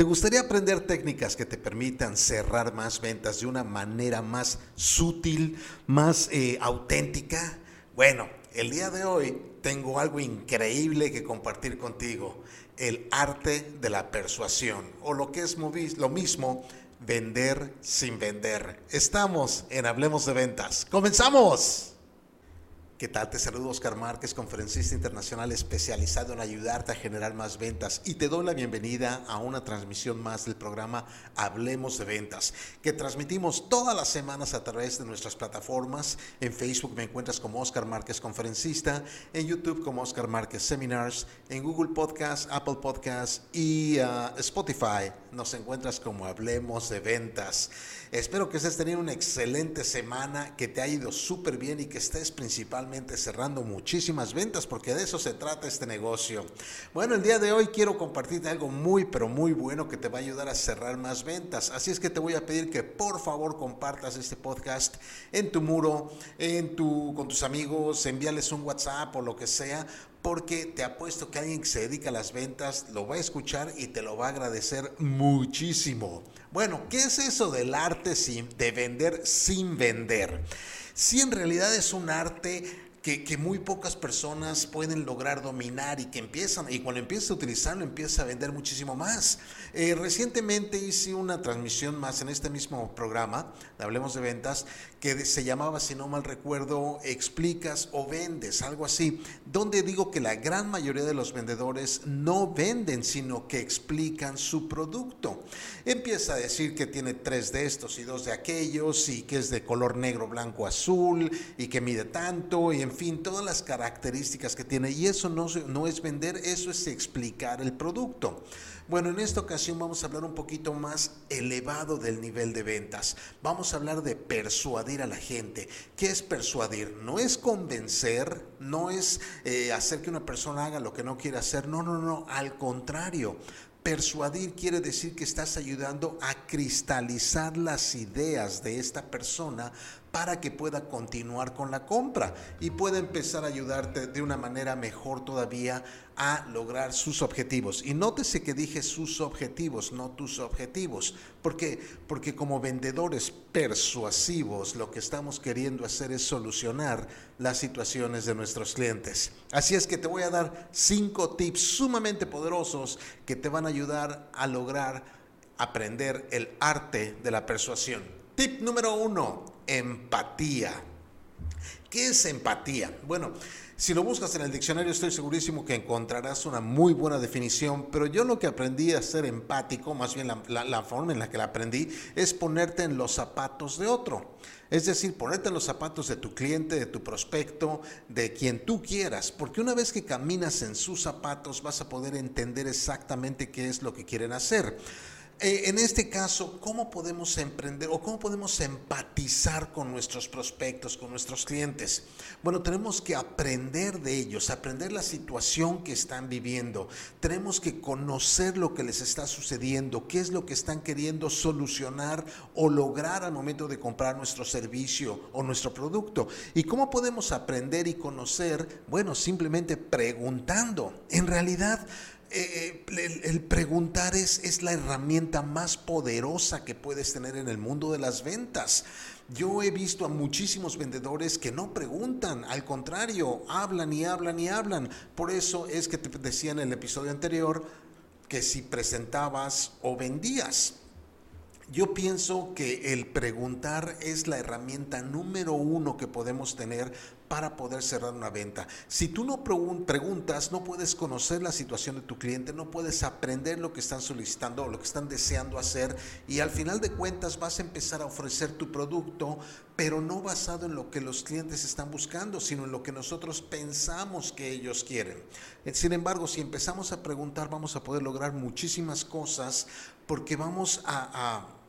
¿Te gustaría aprender técnicas que te permitan cerrar más ventas de una manera más sutil, más eh, auténtica? Bueno, el día de hoy tengo algo increíble que compartir contigo, el arte de la persuasión, o lo que es lo mismo, vender sin vender. Estamos en Hablemos de Ventas. ¡Comenzamos! ¿Qué tal? Te saludo Oscar Márquez, conferencista internacional especializado en ayudarte a generar más ventas y te doy la bienvenida a una transmisión más del programa Hablemos de Ventas, que transmitimos todas las semanas a través de nuestras plataformas. En Facebook me encuentras como Oscar Márquez Conferencista, en YouTube como Oscar Márquez Seminars, en Google Podcast, Apple Podcast y uh, Spotify nos encuentras como Hablemos de Ventas. Espero que estés teniendo una excelente semana, que te ha ido súper bien y que estés principalmente cerrando muchísimas ventas, porque de eso se trata este negocio. Bueno, el día de hoy quiero compartirte algo muy, pero muy bueno que te va a ayudar a cerrar más ventas. Así es que te voy a pedir que por favor compartas este podcast en tu muro, en tu, con tus amigos, envíales un WhatsApp o lo que sea, porque te apuesto que alguien que se dedica a las ventas lo va a escuchar y te lo va a agradecer muchísimo. Bueno, ¿qué es eso del arte de vender sin vender? Si en realidad es un arte que, muy pocas personas pueden lograr dominar y que empiezan, y cuando empieza a utilizarlo, empieza a vender muchísimo más. Eh, recientemente hice una transmisión más en este mismo programa, Hablemos de Ventas, que se llamaba, si no mal recuerdo, Explicas o Vendes, algo así, donde digo que la gran mayoría de los vendedores no venden, sino que explican su producto. Empieza a decir que tiene tres de estos y dos de aquellos, y que es de color negro, blanco, azul, y que mide tanto, y en fin, todas las características que tiene. Y eso no, es vender, eso es explicar el producto. Bueno, en esta ocasión vamos a hablar un poquito más elevado del nivel de ventas. Vamos a hablar de persuadir a la gente. ¿Qué es persuadir? No es convencer, no es eh, hacer que una persona haga lo que no quiere hacer. No, no, no, al contrario. Persuadir quiere decir que estás ayudando a cristalizar las ideas de esta persona para que pueda continuar con la compra y pueda empezar a ayudarte de una manera mejor todavía a lograr sus objetivos. Y nótese que dije sus objetivos, no tus objetivos. ¿Por qué? Porque como vendedores persuasivos lo que estamos queriendo hacer es solucionar las situaciones de nuestros clientes. Así es que te voy a dar cinco tips sumamente poderosos que te van a ayudar a lograr aprender el arte de la persuasión. Tip número uno, empatía. ¿Qué es empatía? Bueno, si lo buscas en el diccionario estoy segurísimo que encontrarás una muy buena definición, pero yo lo que aprendí a ser empático, más bien la, forma en la que la aprendí, es ponerte en los zapatos de otro. Es decir, ponerte en los zapatos de tu cliente, de tu prospecto, de quien tú quieras, porque una vez que caminas en sus zapatos vas a poder entender exactamente qué es lo que quieren hacer. Eh, en este caso, ¿cómo podemos emprender o cómo podemos empatizar con nuestros prospectos, con nuestros clientes? Bueno, tenemos que aprender de ellos, aprender la situación que están viviendo. Tenemos que conocer lo que les está sucediendo, qué es lo que están queriendo solucionar o lograr al momento de comprar nuestro servicio o nuestro producto. ¿Y cómo podemos aprender y conocer? Bueno, simplemente preguntando. En realidad, eh, eh, el, preguntar es, es la herramienta más poderosa que puedes tener en el mundo de las ventas. Yo he visto a muchísimos vendedores que no preguntan, al contrario, hablan y hablan y hablan. Por eso es que te decía en el episodio anterior que si presentabas o vendías. Yo pienso que el preguntar es la herramienta número uno que podemos tener para poder cerrar una venta. Si tú no preguntas, no puedes conocer la situación de tu cliente, no puedes aprender lo que están solicitando o lo que están deseando hacer y al final de cuentas vas a empezar a ofrecer tu producto, pero no basado en lo que los clientes están buscando, sino en lo que nosotros pensamos que ellos quieren. Sin embargo, si empezamos a preguntar, vamos a poder lograr muchísimas cosas porque vamos a a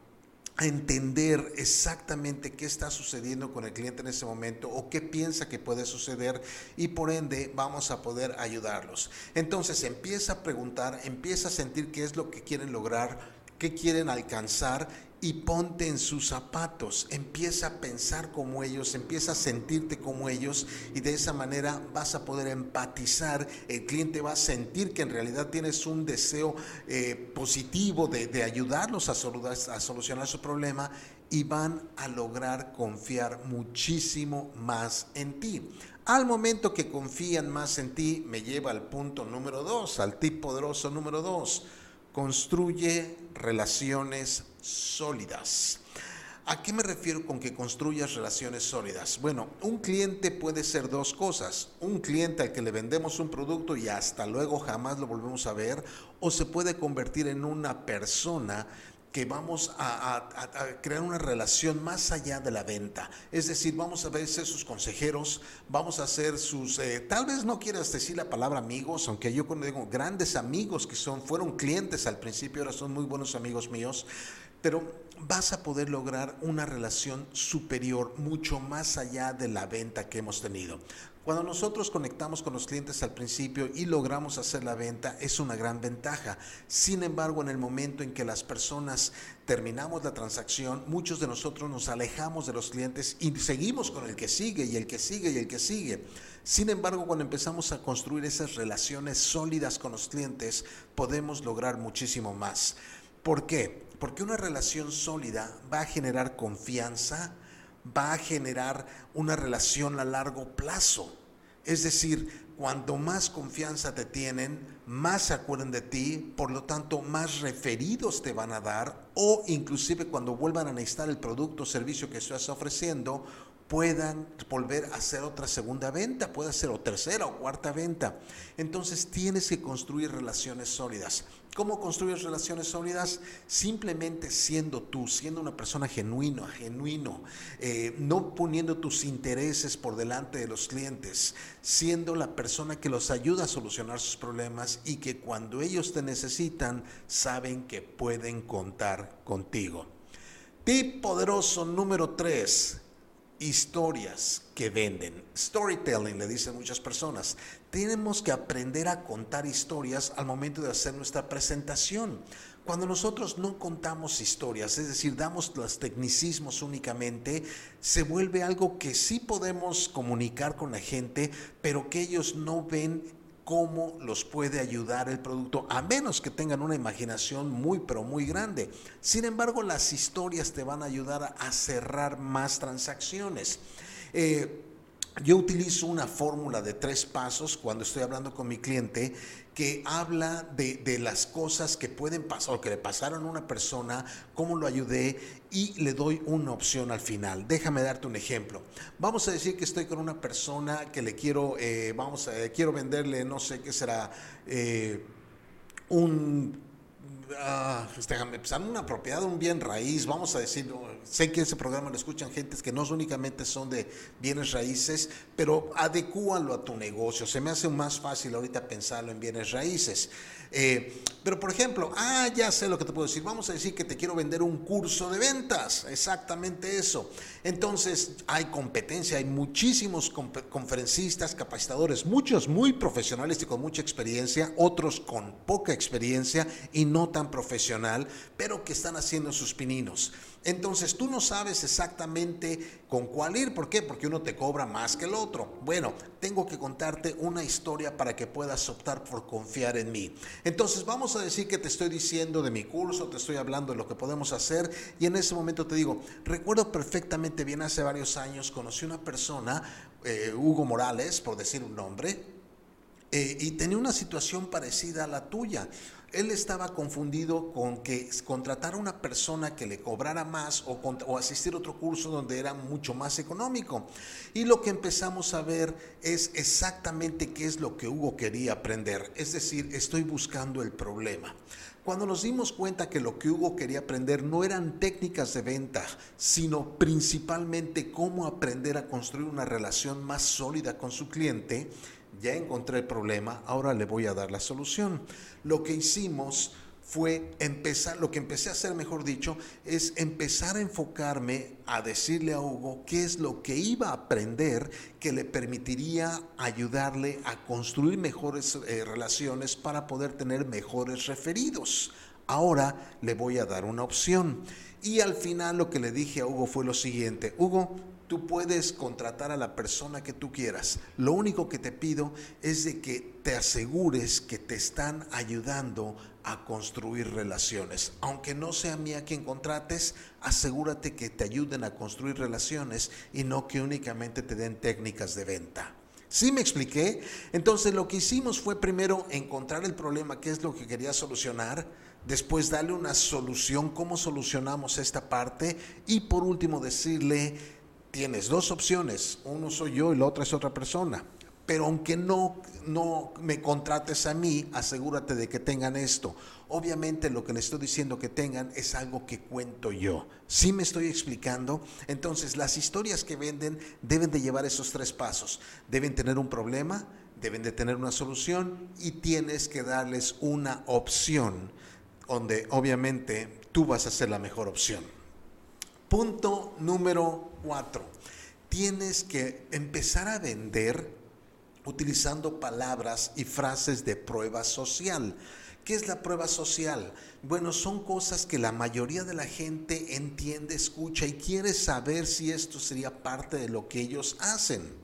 entender exactamente qué está sucediendo con el cliente en ese momento o qué piensa que puede suceder y por ende vamos a poder ayudarlos. Entonces empieza a preguntar, empieza a sentir qué es lo que quieren lograr, qué quieren alcanzar y ponte en sus zapatos, empieza a pensar como ellos, empieza a sentirte como ellos y de esa manera vas a poder empatizar, el cliente va a sentir que en realidad tienes un deseo eh, positivo de, ayudarlos a, a solucionar su problema y van a lograr confiar muchísimo más en ti. Al momento que confían más en ti, me lleva al punto número dos, al tip poderoso número dos. Construye relaciones sólidas. ¿A qué me refiero con que construyas relaciones sólidas? Bueno, un cliente puede ser dos cosas. Un cliente al que le vendemos un producto y hasta luego jamás lo volvemos a ver, o se puede convertir en una persona que vamos a, crear una relación más allá de la venta. Es decir, vamos a ser sus consejeros, vamos a ser sus, eh, tal vez no quieras decir la palabra amigos, aunque yo digo grandes amigos que son, fueron clientes al principio, ahora son muy buenos amigos míos, pero vas a poder lograr una relación superior, mucho más allá de la venta que hemos tenido. Cuando nosotros conectamos con los clientes al principio y logramos hacer la venta, es una gran ventaja. Sin embargo, en el momento en que las personas terminamos la transacción, muchos de nosotros nos alejamos de los clientes y seguimos con el que sigue y el que sigue y el que sigue. Sin embargo, cuando empezamos a construir esas relaciones sólidas con los clientes, podemos lograr muchísimo más. ¿Por qué? Porque una relación sólida va a generar confianza, va a generar una relación a largo plazo. Es decir, cuanto más confianza te tienen, más se acuerdan de ti, por lo tanto, más referidos te van a dar o inclusive cuando vuelvan a necesitar el producto o servicio que estás ofreciendo, puedan volver a hacer otra segunda venta, puede ser o tercera o cuarta venta. Entonces tienes que construir relaciones sólidas. ¿Cómo construyes relaciones sólidas? Simplemente siendo tú, siendo una persona genuina, genuino, eh, no poniendo tus intereses por delante de los clientes, siendo la persona que los ayuda a solucionar sus problemas y que cuando ellos te necesitan saben que pueden contar contigo. Tip poderoso número 3 historias que venden. Storytelling, le dicen muchas personas. Tenemos que aprender a contar historias al momento de hacer nuestra presentación. Cuando nosotros no contamos historias, es decir, damos los tecnicismos únicamente, se vuelve algo que sí podemos comunicar con la gente, pero que ellos no ven cómo los puede ayudar el producto, a menos que tengan una imaginación muy, pero muy grande. Sin embargo, las historias te van a ayudar a cerrar más transacciones. Eh, yo utilizo una fórmula de tres pasos cuando estoy hablando con mi cliente que habla de, las cosas que pueden pasar o que le pasaron a una persona, cómo lo ayudé y le doy una opción al final. Déjame darte un ejemplo. Vamos a decir que estoy con una persona que le quiero, eh, vamos a, quiero venderle, no sé qué será, eh, un ah, pues déjame, pues, una propiedad, un bien raíz, vamos a decir, sé que ese programa lo escuchan gentes que no únicamente son de bienes raíces, pero adecúalo a tu negocio. Se me hace más fácil ahorita pensarlo en bienes raíces. Eh, pero por ejemplo, ah, ya sé lo que te puedo decir. Vamos a decir que te quiero vender un curso de ventas. Exactamente eso. Entonces, hay competencia, hay muchísimos conferencistas, capacitadores, muchos muy profesionales y con mucha experiencia, otros con poca experiencia y no tan profesional, pero que están haciendo sus pininos. Entonces tú no sabes exactamente con cuál ir. ¿Por qué? Porque uno te cobra más que el otro. Bueno, tengo que contarte una historia para que puedas optar por confiar en mí. Entonces vamos a decir que te estoy diciendo de mi curso, te estoy hablando de lo que podemos hacer y en ese momento te digo, recuerdo perfectamente bien hace varios años conocí una persona, eh, Hugo Morales, por decir un nombre, eh, y tenía una situación parecida a la tuya él estaba confundido con que contratar a una persona que le cobrara más o, o, asistir a otro curso donde era mucho más económico. Y lo que empezamos a ver es exactamente qué es lo que Hugo quería aprender. Es decir, estoy buscando el problema. Cuando nos dimos cuenta que lo que Hugo quería aprender no eran técnicas de venta, sino principalmente cómo aprender a construir una relación más sólida con su cliente, ya encontré el problema, ahora le voy a dar la solución. Lo que hicimos fue empezar, lo que empecé a hacer, mejor dicho, es empezar a enfocarme a decirle a Hugo qué es lo que iba a aprender que le permitiría ayudarle a construir mejores eh, relaciones para poder tener mejores referidos. Ahora le voy a dar una opción. Y al final lo que le dije a Hugo fue lo siguiente, Hugo, tú puedes contratar a la persona que tú quieras. Lo único que te pido es de que te asegures que te están ayudando a construir relaciones. Aunque no sea mía quien contrates, asegúrate que te ayuden a construir relaciones y no que únicamente te den técnicas de venta. ¿Sí me expliqué? Entonces lo que hicimos fue primero encontrar el problema, qué es lo que quería solucionar, después darle una solución, cómo solucionamos esta parte y por último decirle, tienes dos opciones, uno soy yo y la otra es otra persona. Pero aunque no, no me contrates a mí, asegúrate de que tengan esto. Obviamente lo que le estoy diciendo que tengan es algo que cuento yo. ¿Sí me estoy explicando? Entonces las historias que venden deben de llevar esos tres pasos. Deben tener un problema, deben de tener una solución y tienes que darles una opción donde obviamente tú vas a ser la mejor opción. Punto número cuatro. Tienes que empezar a vender utilizando palabras y frases de prueba social. ¿Qué es la prueba social? Bueno, son cosas que la mayoría de la gente entiende, escucha y quiere saber si esto sería parte de lo que ellos hacen.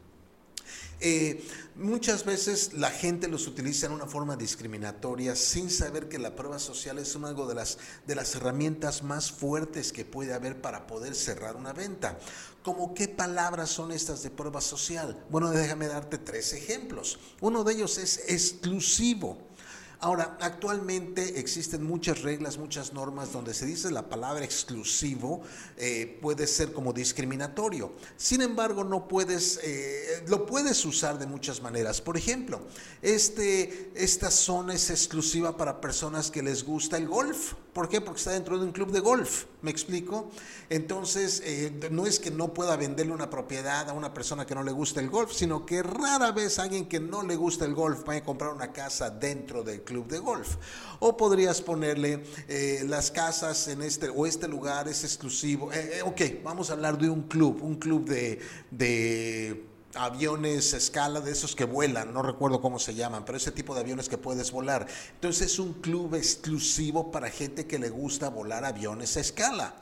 Eh, muchas veces la gente los utiliza en una forma discriminatoria sin saber que la prueba social es una de las, de las herramientas más fuertes que puede haber para poder cerrar una venta. ¿Cómo qué palabras son estas de prueba social? Bueno, déjame darte tres ejemplos. Uno de ellos es exclusivo. Ahora, actualmente existen muchas reglas, muchas normas donde se dice la palabra exclusivo eh, puede ser como discriminatorio. Sin embargo, no puedes, eh, lo puedes usar de muchas maneras. Por ejemplo, este, esta zona es exclusiva para personas que les gusta el golf. ¿Por qué? Porque está dentro de un club de golf. ¿Me explico? Entonces, eh, no es que no pueda venderle una propiedad a una persona que no le gusta el golf, sino que rara vez alguien que no le gusta el golf va a comprar una casa dentro del club de golf. O podrías ponerle eh, las casas en este o este lugar es exclusivo. Eh, eh, ok, vamos a hablar de un club, un club de, de aviones escala de esos que vuelan, no recuerdo cómo se llaman, pero ese tipo de aviones que puedes volar. Entonces es un club exclusivo para gente que le gusta volar aviones a escala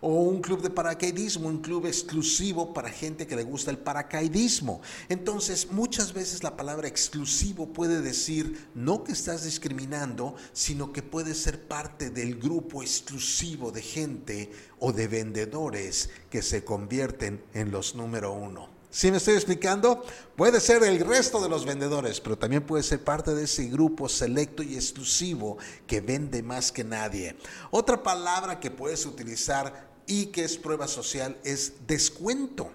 o un club de paracaidismo, un club exclusivo para gente que le gusta el paracaidismo. Entonces, muchas veces la palabra exclusivo puede decir no que estás discriminando, sino que puede ser parte del grupo exclusivo de gente o de vendedores que se convierten en los número uno. ¿Sí me estoy explicando? Puede ser el resto de los vendedores, pero también puede ser parte de ese grupo selecto y exclusivo que vende más que nadie. Otra palabra que puedes utilizar y que es prueba social es descuento.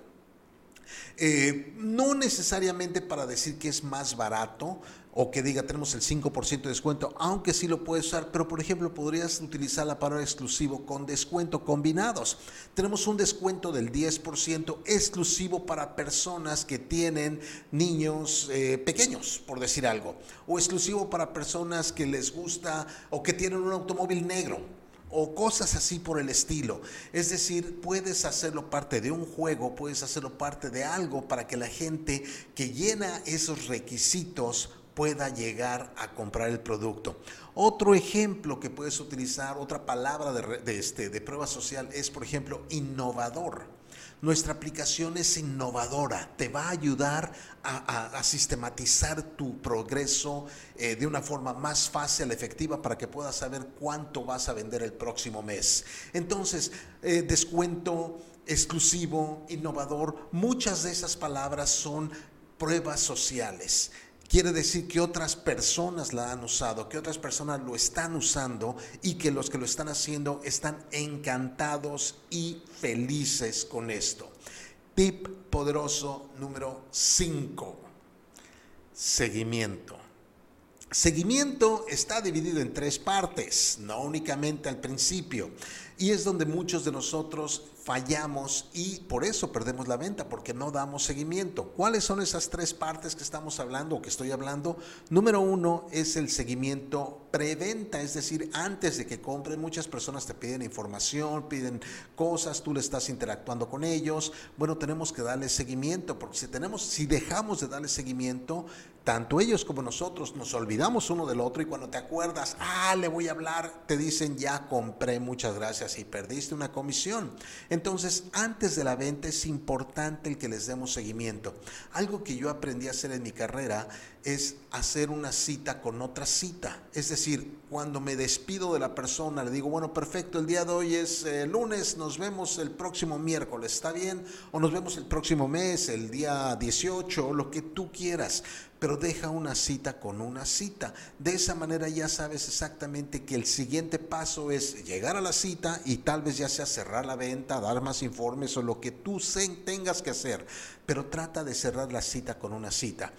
Eh, no necesariamente para decir que es más barato, o que diga tenemos el 5% de descuento, aunque sí lo puedes usar, pero por ejemplo podrías utilizar la palabra exclusivo con descuento combinados. Tenemos un descuento del 10% exclusivo para personas que tienen niños eh, pequeños, por decir algo, o exclusivo para personas que les gusta o que tienen un automóvil negro o cosas así por el estilo. Es decir, puedes hacerlo parte de un juego, puedes hacerlo parte de algo para que la gente que llena esos requisitos pueda llegar a comprar el producto. Otro ejemplo que puedes utilizar, otra palabra de, este, de prueba social es, por ejemplo, innovador. Nuestra aplicación es innovadora, te va a ayudar a, sistematizar tu progreso eh, de una forma más fácil, efectiva, para que puedas saber cuánto vas a vender el próximo mes. Entonces, eh, descuento exclusivo, innovador, muchas de esas palabras son pruebas sociales quiere decir que otras personas la han usado, que otras personas lo están usando y que los que lo están haciendo están encantados y felices con esto. Tip poderoso número 5. Seguimiento. Seguimiento está dividido en tres partes, no únicamente al principio. Y es donde muchos de nosotros fallamos y por eso perdemos la venta, porque no damos seguimiento. ¿Cuáles son esas tres partes que estamos hablando o que estoy hablando? Número uno es el seguimiento preventa, es decir, antes de que compren, muchas personas te piden información, piden cosas, tú le estás interactuando con ellos. Bueno, tenemos que darle seguimiento, porque si tenemos, si dejamos de darle seguimiento, tanto ellos como nosotros nos olvidamos uno del otro y cuando te acuerdas, ah, le voy a hablar, te dicen ya compré, muchas gracias y perdiste una comisión. Entonces, antes de la venta es importante el que les demos seguimiento. Algo que yo aprendí a hacer en mi carrera es hacer una cita con otra cita. Es decir, cuando me despido de la persona, le digo, bueno, perfecto, el día de hoy es eh, lunes, nos vemos el próximo miércoles, ¿está bien? O nos vemos el próximo mes, el día 18, o lo que tú quieras pero deja una cita con una cita. De esa manera ya sabes exactamente que el siguiente paso es llegar a la cita y tal vez ya sea cerrar la venta, dar más informes o lo que tú tengas que hacer, pero trata de cerrar la cita con una cita.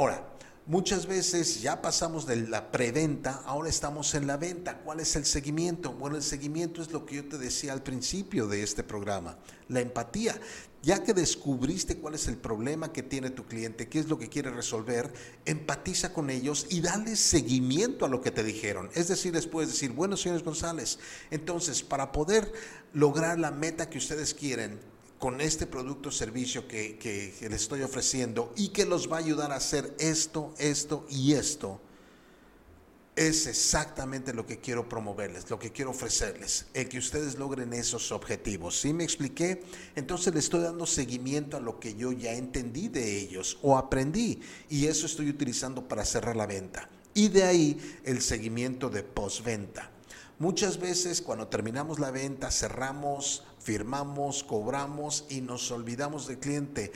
Ahora, Muchas veces ya pasamos de la preventa, ahora estamos en la venta. ¿Cuál es el seguimiento? Bueno, el seguimiento es lo que yo te decía al principio de este programa, la empatía. Ya que descubriste cuál es el problema que tiene tu cliente, qué es lo que quiere resolver, empatiza con ellos y dale seguimiento a lo que te dijeron. Es decir, después decir, bueno, señores González, entonces para poder lograr la meta que ustedes quieren, con este producto o servicio que, que, les estoy ofreciendo y que los va a ayudar a hacer esto, esto y esto, es exactamente lo que quiero promoverles, lo que quiero ofrecerles, el que ustedes logren esos objetivos. ¿Sí me expliqué? Entonces le estoy dando seguimiento a lo que yo ya entendí de ellos o aprendí y eso estoy utilizando para cerrar la venta. Y de ahí el seguimiento de postventa. Muchas veces cuando terminamos la venta cerramos firmamos, cobramos y nos olvidamos del cliente.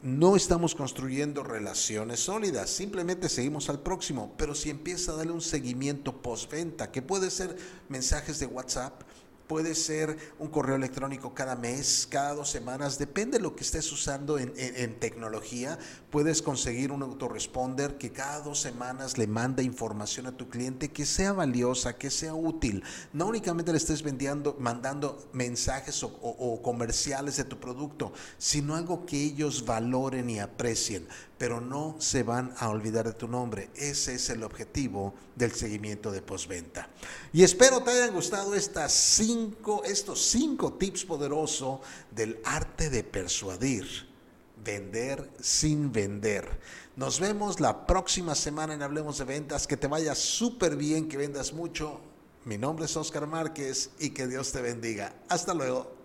No estamos construyendo relaciones sólidas, simplemente seguimos al próximo, pero si empieza a darle un seguimiento postventa, que puede ser mensajes de WhatsApp, puede ser un correo electrónico cada mes, cada dos semanas, depende de lo que estés usando en, tecnología. Puedes conseguir un autoresponder que cada dos semanas le manda información a tu cliente que sea valiosa, que sea útil. No únicamente le estés vendiendo, mandando mensajes o comerciales de tu producto, sino algo que ellos valoren y aprecien pero no se van a olvidar de tu nombre. Ese es el objetivo del seguimiento de postventa. Y espero te hayan gustado estas cinco, estos cinco tips poderosos del arte de persuadir, vender sin vender. Nos vemos la próxima semana en Hablemos de Ventas. Que te vaya súper bien, que vendas mucho. Mi nombre es Oscar Márquez y que Dios te bendiga. Hasta luego.